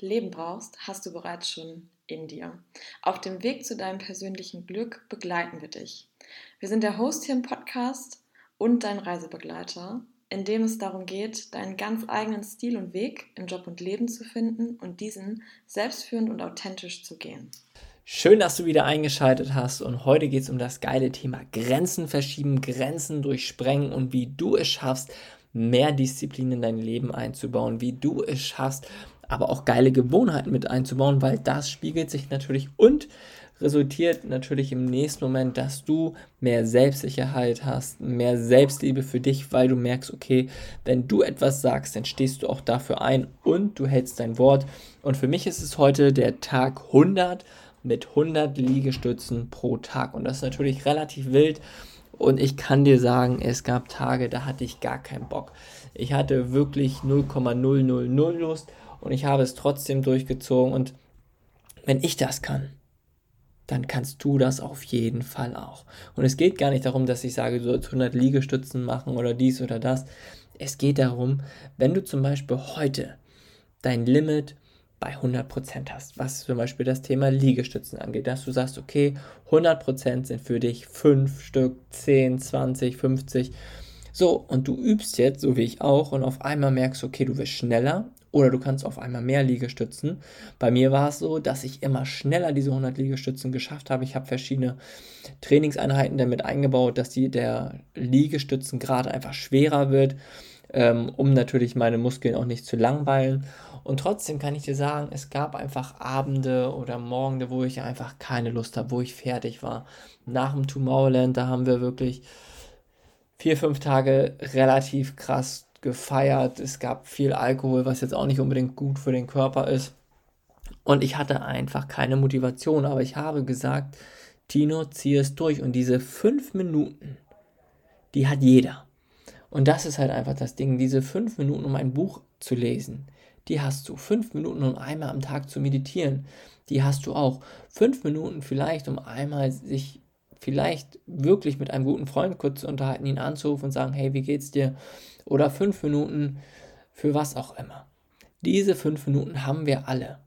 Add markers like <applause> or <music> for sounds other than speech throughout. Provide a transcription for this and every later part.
Leben brauchst, hast du bereits schon in dir. Auf dem Weg zu deinem persönlichen Glück begleiten wir dich. Wir sind der Host hier im Podcast und dein Reisebegleiter, in dem es darum geht, deinen ganz eigenen Stil und Weg im Job und Leben zu finden und diesen selbstführend und authentisch zu gehen. Schön, dass du wieder eingeschaltet hast und heute geht es um das geile Thema Grenzen verschieben, Grenzen durchsprengen und wie du es schaffst, mehr Disziplin in dein Leben einzubauen, wie du es schaffst, aber auch geile Gewohnheiten mit einzubauen, weil das spiegelt sich natürlich und resultiert natürlich im nächsten Moment, dass du mehr Selbstsicherheit hast, mehr Selbstliebe für dich, weil du merkst, okay, wenn du etwas sagst, dann stehst du auch dafür ein und du hältst dein Wort. Und für mich ist es heute der Tag 100 mit 100 Liegestützen pro Tag und das ist natürlich relativ wild. Und ich kann dir sagen, es gab Tage, da hatte ich gar keinen Bock. Ich hatte wirklich 0,000 Lust und ich habe es trotzdem durchgezogen. Und wenn ich das kann, dann kannst du das auf jeden Fall auch. Und es geht gar nicht darum, dass ich sage, du sollst 100 Liegestützen machen oder dies oder das. Es geht darum, wenn du zum Beispiel heute dein Limit bei 100% hast, was zum Beispiel das Thema Liegestützen angeht, dass du sagst, okay, 100% sind für dich 5 Stück, 10, 20, 50. So, und du übst jetzt, so wie ich auch, und auf einmal merkst, okay, du wirst schneller oder du kannst auf einmal mehr Liegestützen. Bei mir war es so, dass ich immer schneller diese 100 Liegestützen geschafft habe. Ich habe verschiedene Trainingseinheiten damit eingebaut, dass die, der Liegestützengrad einfach schwerer wird, ähm, um natürlich meine Muskeln auch nicht zu langweilen. Und trotzdem kann ich dir sagen, es gab einfach Abende oder Morgende, wo ich einfach keine Lust habe, wo ich fertig war. Nach dem Tomorrowland, da haben wir wirklich vier, fünf Tage relativ krass gefeiert. Es gab viel Alkohol, was jetzt auch nicht unbedingt gut für den Körper ist. Und ich hatte einfach keine Motivation, aber ich habe gesagt, Tino, zieh es durch. Und diese fünf Minuten, die hat jeder. Und das ist halt einfach das Ding, diese fünf Minuten, um ein Buch zu lesen, die hast du. Fünf Minuten, um einmal am Tag zu meditieren, die hast du auch. Fünf Minuten vielleicht, um einmal sich vielleicht wirklich mit einem guten Freund kurz zu unterhalten, ihn anzurufen und sagen, hey, wie geht's dir? Oder fünf Minuten für was auch immer. Diese fünf Minuten haben wir alle.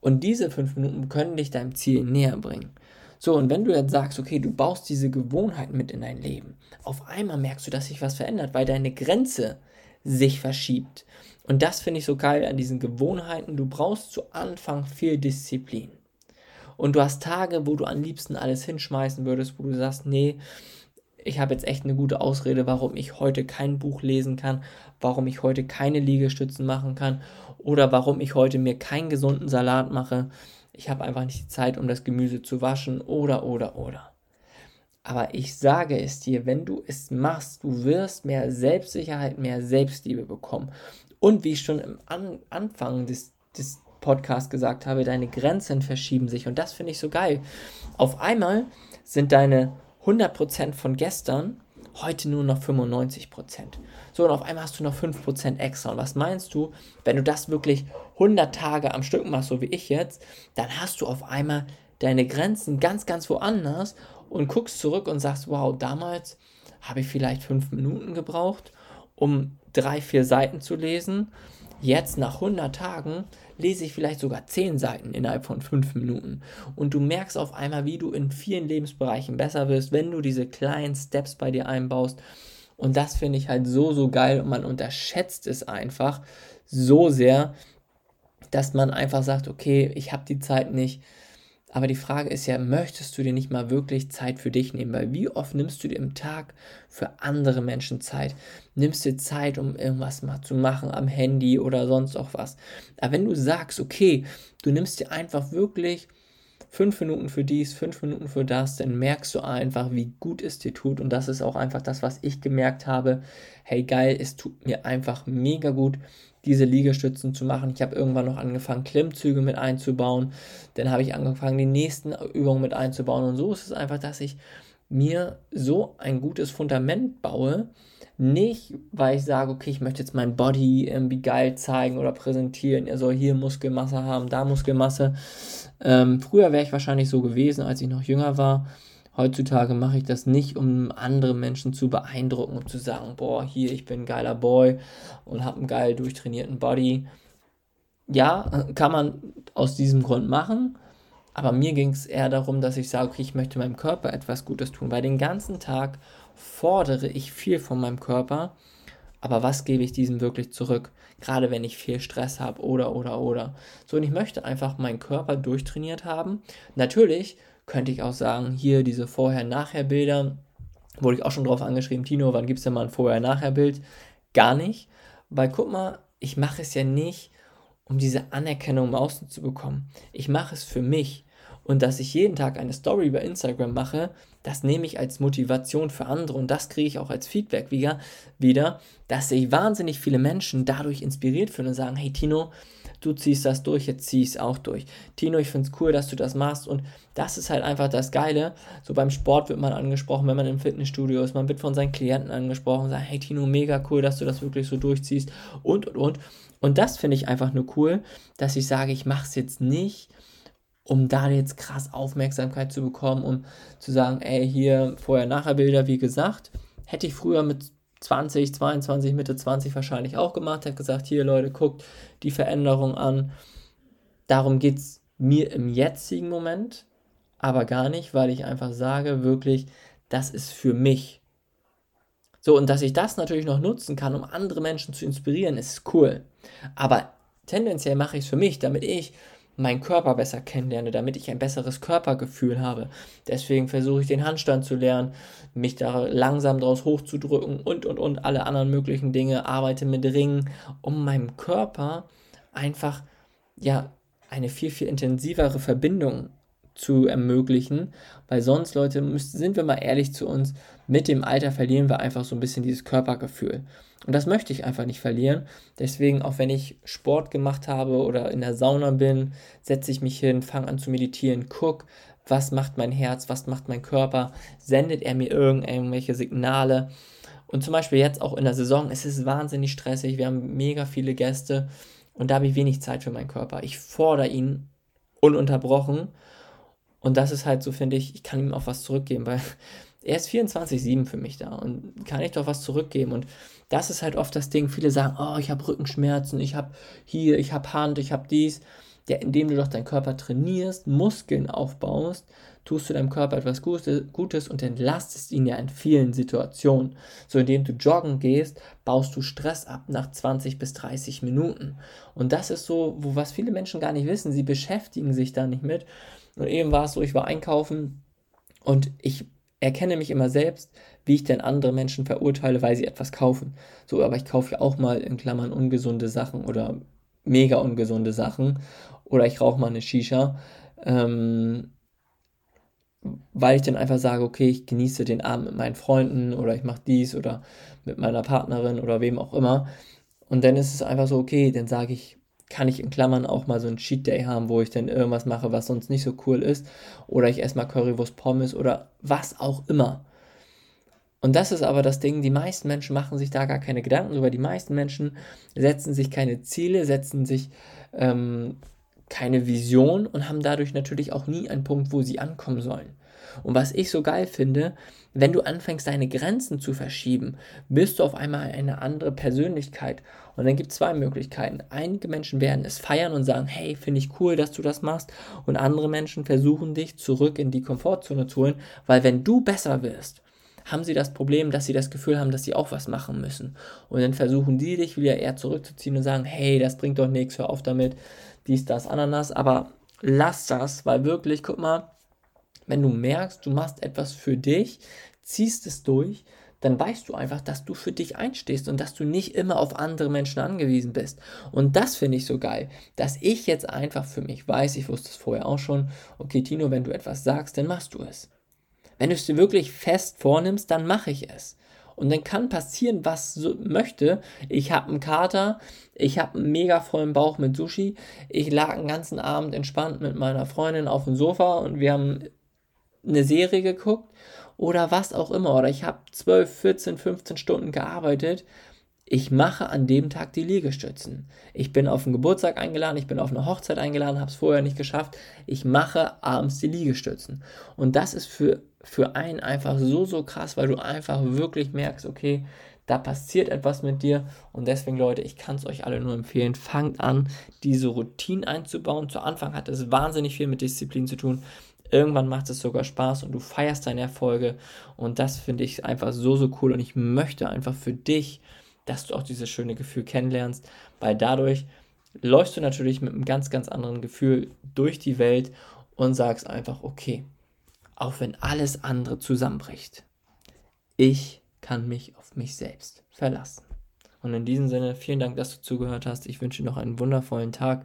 Und diese fünf Minuten können dich deinem Ziel näher bringen. So, und wenn du jetzt sagst, okay, du baust diese Gewohnheit mit in dein Leben, auf einmal merkst du, dass sich was verändert, weil deine Grenze sich verschiebt. Und das finde ich so geil an diesen Gewohnheiten. Du brauchst zu Anfang viel Disziplin. Und du hast Tage, wo du am liebsten alles hinschmeißen würdest, wo du sagst, nee, ich habe jetzt echt eine gute Ausrede, warum ich heute kein Buch lesen kann, warum ich heute keine Liegestützen machen kann oder warum ich heute mir keinen gesunden Salat mache. Ich habe einfach nicht die Zeit, um das Gemüse zu waschen oder oder oder. Aber ich sage es dir, wenn du es machst, du wirst mehr Selbstsicherheit, mehr Selbstliebe bekommen. Und wie ich schon am An Anfang des, des Podcasts gesagt habe, deine Grenzen verschieben sich. Und das finde ich so geil. Auf einmal sind deine 100% von gestern heute nur noch 95%. So, und auf einmal hast du noch 5% extra. Und was meinst du, wenn du das wirklich 100 Tage am Stück machst, so wie ich jetzt, dann hast du auf einmal deine Grenzen ganz, ganz woanders und guckst zurück und sagst, wow, damals habe ich vielleicht 5 Minuten gebraucht, um drei, vier Seiten zu lesen. Jetzt nach 100 Tagen lese ich vielleicht sogar 10 Seiten innerhalb von 5 Minuten. Und du merkst auf einmal, wie du in vielen Lebensbereichen besser wirst, wenn du diese kleinen Steps bei dir einbaust. Und das finde ich halt so, so geil und man unterschätzt es einfach so sehr, dass man einfach sagt, okay, ich habe die Zeit nicht, aber die Frage ist ja, möchtest du dir nicht mal wirklich Zeit für dich nehmen? Weil wie oft nimmst du dir im Tag für andere Menschen Zeit? Nimmst dir Zeit, um irgendwas mal zu machen am Handy oder sonst auch was. Aber wenn du sagst, okay, du nimmst dir einfach wirklich fünf Minuten für dies, fünf Minuten für das, dann merkst du einfach, wie gut es dir tut. Und das ist auch einfach das, was ich gemerkt habe. Hey, geil, es tut mir einfach mega gut, diese Liegestützen zu machen. Ich habe irgendwann noch angefangen, Klimmzüge mit einzubauen. Dann habe ich angefangen, die nächsten Übungen mit einzubauen. Und so ist es einfach, dass ich mir so ein gutes Fundament baue. Nicht, weil ich sage, okay, ich möchte jetzt mein Body irgendwie geil zeigen oder präsentieren. Er soll hier Muskelmasse haben, da Muskelmasse. Ähm, früher wäre ich wahrscheinlich so gewesen, als ich noch jünger war. Heutzutage mache ich das nicht, um andere Menschen zu beeindrucken, um zu sagen, boah, hier, ich bin ein geiler Boy und habe einen geil durchtrainierten Body. Ja, kann man aus diesem Grund machen, aber mir ging es eher darum, dass ich sage, okay, ich möchte meinem Körper etwas Gutes tun, weil den ganzen Tag fordere ich viel von meinem Körper, aber was gebe ich diesem wirklich zurück? Gerade wenn ich viel Stress habe oder, oder, oder. So, und ich möchte einfach meinen Körper durchtrainiert haben. Natürlich könnte ich auch sagen, hier diese Vorher-Nachher-Bilder, wurde ich auch schon drauf angeschrieben, Tino, wann gibt es denn mal ein Vorher-Nachher-Bild? Gar nicht, weil guck mal, ich mache es ja nicht, um diese Anerkennung im Außen zu bekommen. Ich mache es für mich. Und dass ich jeden Tag eine Story über Instagram mache, das nehme ich als Motivation für andere und das kriege ich auch als Feedback wieder, wieder, dass sich wahnsinnig viele Menschen dadurch inspiriert fühlen und sagen, hey Tino, du ziehst das durch, jetzt zieh ich es auch durch. Tino, ich finde es cool, dass du das machst und das ist halt einfach das Geile. So beim Sport wird man angesprochen, wenn man im Fitnessstudio ist, man wird von seinen Klienten angesprochen, sagt, hey Tino, mega cool, dass du das wirklich so durchziehst und und und. Und das finde ich einfach nur cool, dass ich sage, ich mache es jetzt nicht, um da jetzt krass Aufmerksamkeit zu bekommen, um zu sagen, ey, hier Vorher-Nachher-Bilder, wie gesagt, hätte ich früher mit 20, 22, Mitte 20 wahrscheinlich auch gemacht, hat gesagt, hier Leute, guckt die Veränderung an. Darum geht es mir im jetzigen Moment, aber gar nicht, weil ich einfach sage, wirklich, das ist für mich. So, und dass ich das natürlich noch nutzen kann, um andere Menschen zu inspirieren, ist cool. Aber tendenziell mache ich es für mich, damit ich meinen Körper besser kennenlerne, damit ich ein besseres Körpergefühl habe. Deswegen versuche ich den Handstand zu lernen, mich da langsam draus hochzudrücken und und und alle anderen möglichen Dinge, arbeite mit Ringen, um meinem Körper einfach ja eine viel viel intensivere Verbindung zu ermöglichen, weil sonst Leute, sind wir mal ehrlich zu uns, mit dem Alter verlieren wir einfach so ein bisschen dieses Körpergefühl. Und das möchte ich einfach nicht verlieren. Deswegen, auch wenn ich Sport gemacht habe oder in der Sauna bin, setze ich mich hin, fange an zu meditieren, guck, was macht mein Herz, was macht mein Körper, sendet er mir irgendwelche Signale. Und zum Beispiel jetzt auch in der Saison, es ist wahnsinnig stressig, wir haben mega viele Gäste und da habe ich wenig Zeit für meinen Körper. Ich fordere ihn ununterbrochen und das ist halt so, finde ich, ich kann ihm auch was zurückgeben, weil <laughs> er ist 24-7 für mich da und kann ich doch was zurückgeben. Und das ist halt oft das Ding. Viele sagen, oh, ich habe Rückenschmerzen, ich habe hier, ich habe Hand, ich habe dies. Ja, indem du doch deinen Körper trainierst, Muskeln aufbaust, tust du deinem Körper etwas Gutes und entlastest ihn ja in vielen Situationen. So, indem du joggen gehst, baust du Stress ab nach 20 bis 30 Minuten. Und das ist so, wo was viele Menschen gar nicht wissen. Sie beschäftigen sich da nicht mit. Und eben war es so, ich war einkaufen und ich erkenne mich immer selbst, wie ich denn andere Menschen verurteile, weil sie etwas kaufen. So, aber ich kaufe ja auch mal in Klammern ungesunde Sachen oder mega ungesunde Sachen. Oder ich rauche mal eine Shisha. Ähm, weil ich dann einfach sage, okay, ich genieße den Abend mit meinen Freunden oder ich mache dies oder mit meiner Partnerin oder wem auch immer. Und dann ist es einfach so, okay, dann sage ich, kann ich in Klammern auch mal so ein Cheat Day haben, wo ich dann irgendwas mache, was sonst nicht so cool ist. Oder ich esse mal Currywurst Pommes oder was auch immer. Und das ist aber das Ding, die meisten Menschen machen sich da gar keine Gedanken drüber. Die meisten Menschen setzen sich keine Ziele, setzen sich ähm, keine Vision und haben dadurch natürlich auch nie einen Punkt, wo sie ankommen sollen. Und was ich so geil finde, wenn du anfängst, deine Grenzen zu verschieben, bist du auf einmal eine andere Persönlichkeit. Und dann gibt es zwei Möglichkeiten. Einige Menschen werden es feiern und sagen, hey, finde ich cool, dass du das machst. Und andere Menschen versuchen dich zurück in die Komfortzone zu holen, weil wenn du besser wirst, haben sie das Problem, dass sie das Gefühl haben, dass sie auch was machen müssen. Und dann versuchen die dich wieder eher zurückzuziehen und sagen, hey, das bringt doch nichts, hör auf damit, dies, das, Ananas. Aber lass das, weil wirklich, guck mal, wenn du merkst, du machst etwas für dich, ziehst es durch, dann weißt du einfach, dass du für dich einstehst und dass du nicht immer auf andere Menschen angewiesen bist. Und das finde ich so geil, dass ich jetzt einfach für mich weiß, ich wusste es vorher auch schon, okay, Tino, wenn du etwas sagst, dann machst du es. Wenn du es dir wirklich fest vornimmst, dann mache ich es. Und dann kann passieren, was so möchte. Ich habe einen Kater, ich habe einen mega vollen Bauch mit Sushi, ich lag einen ganzen Abend entspannt mit meiner Freundin auf dem Sofa und wir haben eine Serie geguckt oder was auch immer. Oder ich habe 12, 14, 15 Stunden gearbeitet. Ich mache an dem Tag die Liegestützen. Ich bin auf einen Geburtstag eingeladen, ich bin auf eine Hochzeit eingeladen, habe es vorher nicht geschafft. Ich mache abends die Liegestützen. Und das ist für, für einen einfach so, so krass, weil du einfach wirklich merkst, okay, da passiert etwas mit dir. Und deswegen, Leute, ich kann es euch alle nur empfehlen, fangt an, diese Routine einzubauen. Zu Anfang hat es wahnsinnig viel mit Disziplin zu tun. Irgendwann macht es sogar Spaß und du feierst deine Erfolge. Und das finde ich einfach so, so cool. Und ich möchte einfach für dich, dass du auch dieses schöne Gefühl kennenlernst, weil dadurch läufst du natürlich mit einem ganz, ganz anderen Gefühl durch die Welt und sagst einfach, okay, auch wenn alles andere zusammenbricht, ich kann mich auf mich selbst verlassen. Und in diesem Sinne, vielen Dank, dass du zugehört hast. Ich wünsche dir noch einen wundervollen Tag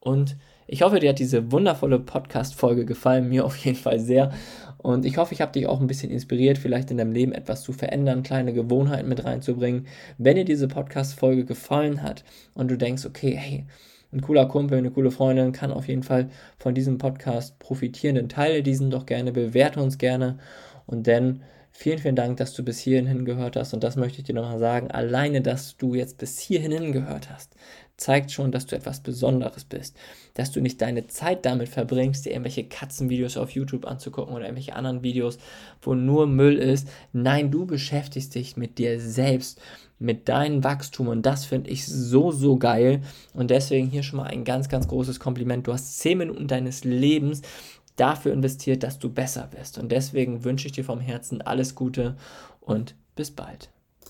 und ich hoffe, dir hat diese wundervolle Podcast-Folge gefallen, mir auf jeden Fall sehr. Und ich hoffe, ich habe dich auch ein bisschen inspiriert, vielleicht in deinem Leben etwas zu verändern, kleine Gewohnheiten mit reinzubringen. Wenn dir diese Podcast-Folge gefallen hat und du denkst, okay, hey, ein cooler Kumpel, eine coole Freundin kann auf jeden Fall von diesem Podcast profitieren, dann teile diesen doch gerne, bewerte uns gerne und dann Vielen, vielen Dank, dass du bis hierhin hingehört hast. Und das möchte ich dir nochmal sagen. Alleine, dass du jetzt bis hierhin hingehört hast, zeigt schon, dass du etwas Besonderes bist. Dass du nicht deine Zeit damit verbringst, dir irgendwelche Katzenvideos auf YouTube anzugucken oder irgendwelche anderen Videos, wo nur Müll ist. Nein, du beschäftigst dich mit dir selbst, mit deinem Wachstum und das finde ich so, so geil. Und deswegen hier schon mal ein ganz, ganz großes Kompliment. Du hast 10 Minuten deines Lebens dafür investiert, dass du besser wirst. Und deswegen wünsche ich dir vom Herzen alles Gute und bis bald.